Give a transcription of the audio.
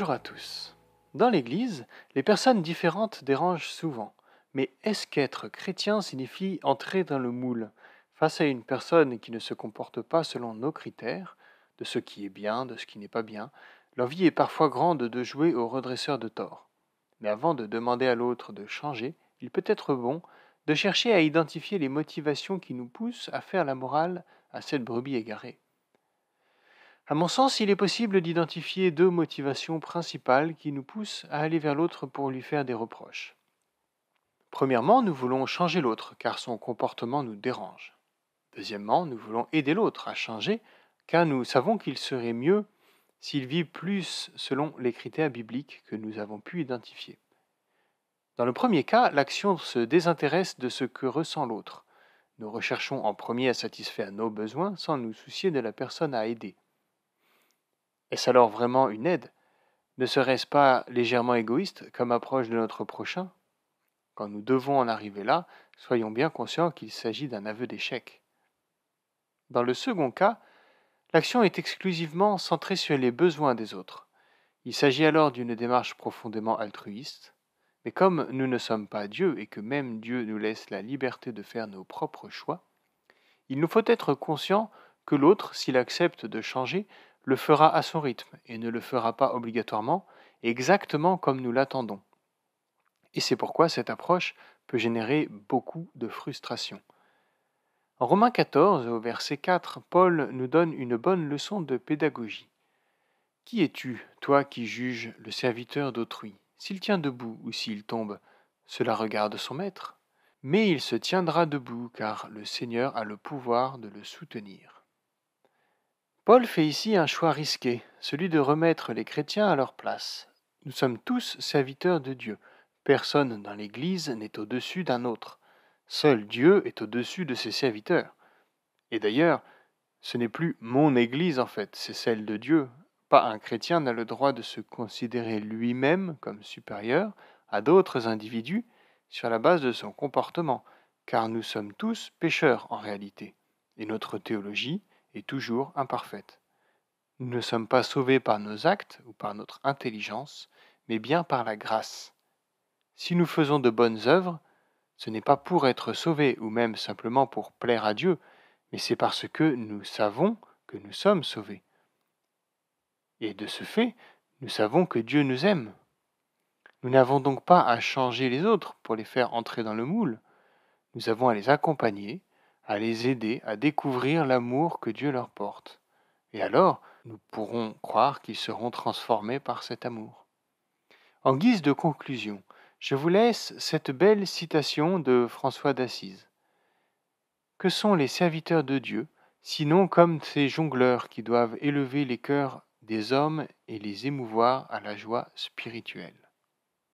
Bonjour à tous. Dans l'Église, les personnes différentes dérangent souvent. Mais est-ce qu'être chrétien signifie entrer dans le moule Face à une personne qui ne se comporte pas selon nos critères, de ce qui est bien, de ce qui n'est pas bien, l'envie est parfois grande de jouer au redresseur de tort. Mais avant de demander à l'autre de changer, il peut être bon de chercher à identifier les motivations qui nous poussent à faire la morale à cette brebis égarée. À mon sens, il est possible d'identifier deux motivations principales qui nous poussent à aller vers l'autre pour lui faire des reproches. Premièrement, nous voulons changer l'autre car son comportement nous dérange. Deuxièmement, nous voulons aider l'autre à changer car nous savons qu'il serait mieux s'il vit plus selon les critères bibliques que nous avons pu identifier. Dans le premier cas, l'action se désintéresse de ce que ressent l'autre. Nous recherchons en premier à satisfaire nos besoins sans nous soucier de la personne à aider. Est-ce alors vraiment une aide? Ne serait-ce pas légèrement égoïste comme approche de notre prochain? Quand nous devons en arriver là, soyons bien conscients qu'il s'agit d'un aveu d'échec. Dans le second cas, l'action est exclusivement centrée sur les besoins des autres. Il s'agit alors d'une démarche profondément altruiste, mais comme nous ne sommes pas Dieu et que même Dieu nous laisse la liberté de faire nos propres choix, il nous faut être conscient que l'autre, s'il accepte de changer, le fera à son rythme et ne le fera pas obligatoirement exactement comme nous l'attendons. Et c'est pourquoi cette approche peut générer beaucoup de frustration. En Romains 14, au verset 4, Paul nous donne une bonne leçon de pédagogie. Qui es-tu, toi qui juges le serviteur d'autrui? S'il tient debout ou s'il tombe, cela regarde son maître. Mais il se tiendra debout, car le Seigneur a le pouvoir de le soutenir. Paul fait ici un choix risqué, celui de remettre les chrétiens à leur place. Nous sommes tous serviteurs de Dieu. Personne dans l'Église n'est au-dessus d'un autre. Seul Dieu est au-dessus de ses serviteurs. Et d'ailleurs, ce n'est plus mon Église en fait, c'est celle de Dieu. Pas un chrétien n'a le droit de se considérer lui-même comme supérieur à d'autres individus sur la base de son comportement, car nous sommes tous pécheurs en réalité. Et notre théologie, est toujours imparfaite. Nous ne sommes pas sauvés par nos actes ou par notre intelligence, mais bien par la grâce. Si nous faisons de bonnes œuvres, ce n'est pas pour être sauvés ou même simplement pour plaire à Dieu, mais c'est parce que nous savons que nous sommes sauvés. Et de ce fait, nous savons que Dieu nous aime. Nous n'avons donc pas à changer les autres pour les faire entrer dans le moule. Nous avons à les accompagner à les aider à découvrir l'amour que Dieu leur porte. Et alors, nous pourrons croire qu'ils seront transformés par cet amour. En guise de conclusion, je vous laisse cette belle citation de François d'Assise. Que sont les serviteurs de Dieu, sinon comme ces jongleurs qui doivent élever les cœurs des hommes et les émouvoir à la joie spirituelle?